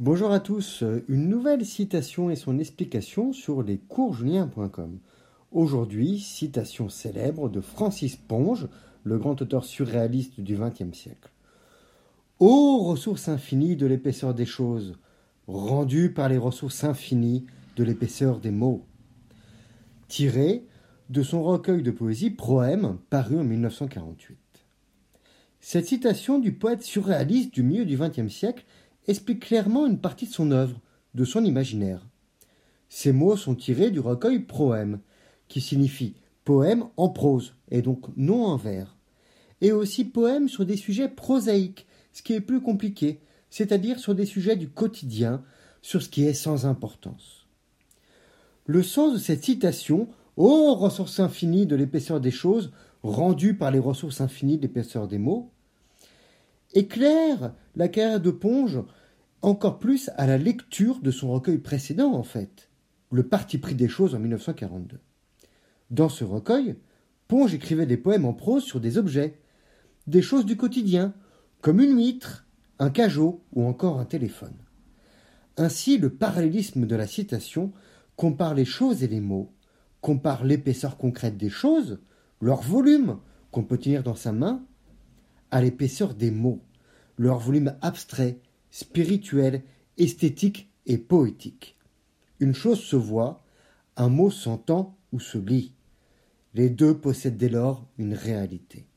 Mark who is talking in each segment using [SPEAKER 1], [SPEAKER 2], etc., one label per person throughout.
[SPEAKER 1] Bonjour à tous, une nouvelle citation et son explication sur lescoursjulien.com. Aujourd'hui, citation célèbre de Francis Ponge, le grand auteur surréaliste du XXe siècle. Ô ressources infinies de l'épaisseur des choses, rendues par les ressources infinies de l'épaisseur des mots. Tiré de son recueil de poésie Proème, paru en 1948. Cette citation du poète surréaliste du milieu du XXe siècle explique clairement une partie de son œuvre, de son imaginaire. Ces mots sont tirés du recueil Proème, qui signifie poème en prose, et donc non en vers, et aussi poème sur des sujets prosaïques, ce qui est plus compliqué, c'est-à-dire sur des sujets du quotidien, sur ce qui est sans importance. Le sens de cette citation, ô ressources infinies de l'épaisseur des choses, rendues par les ressources infinies de l'épaisseur des mots, éclaire la carrière de Ponge encore plus à la lecture de son recueil précédent, en fait, Le parti pris des choses en 1942. Dans ce recueil, Ponge écrivait des poèmes en prose sur des objets, des choses du quotidien, comme une huître, un cajot ou encore un téléphone. Ainsi, le parallélisme de la citation compare les choses et les mots, compare l'épaisseur concrète des choses, leur volume qu'on peut tenir dans sa main, à l'épaisseur des mots, leur volume abstrait, spirituel, esthétique et poétique. Une chose se voit, un mot s'entend ou se lit. Les deux possèdent dès lors une réalité.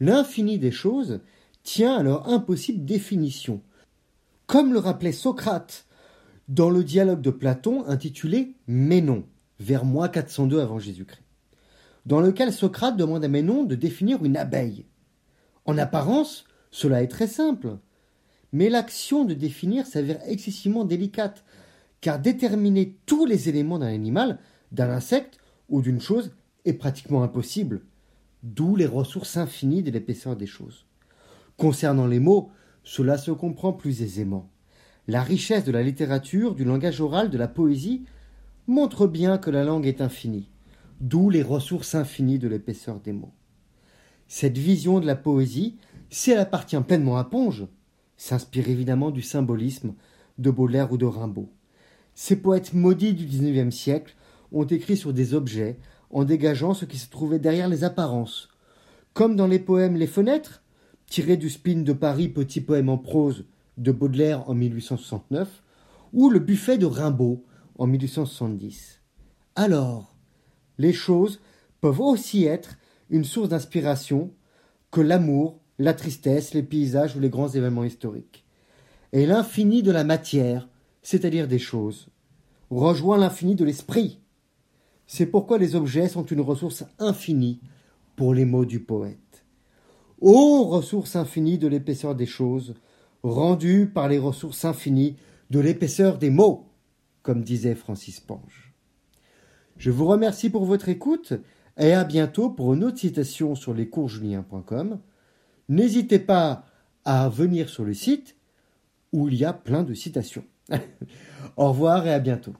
[SPEAKER 1] L'infini des choses tient à leur impossible définition, comme le rappelait Socrate dans le dialogue de Platon intitulé Ménon, vers moins 402 avant Jésus-Christ, dans lequel Socrate demande à Ménon de définir une abeille. En apparence, cela est très simple. Mais l'action de définir s'avère excessivement délicate, car déterminer tous les éléments d'un animal, d'un insecte ou d'une chose est pratiquement impossible, d'où les ressources infinies de l'épaisseur des choses. Concernant les mots, cela se comprend plus aisément. La richesse de la littérature, du langage oral, de la poésie montre bien que la langue est infinie, d'où les ressources infinies de l'épaisseur des mots. Cette vision de la poésie, si elle appartient pleinement à Ponge, s'inspire évidemment du symbolisme de Baudelaire ou de Rimbaud. Ces poètes maudits du XIXe siècle ont écrit sur des objets en dégageant ce qui se trouvait derrière les apparences. Comme dans les poèmes Les Fenêtres, tirés du spin de Paris, petit poème en prose de Baudelaire en 1869, ou Le Buffet de Rimbaud en 1870. Alors, les choses peuvent aussi être une source d'inspiration que l'amour, la tristesse, les paysages ou les grands événements historiques. Et l'infini de la matière, c'est-à-dire des choses, rejoint l'infini de l'esprit. C'est pourquoi les objets sont une ressource infinie pour les mots du poète. Ô ressource infinie de l'épaisseur des choses, rendue par les ressources infinies de l'épaisseur des mots, comme disait Francis Pange. Je vous remercie pour votre écoute et à bientôt pour une autre citation sur lescoursjulien.com. N'hésitez pas à venir sur le site où il y a plein de citations. Au revoir et à bientôt.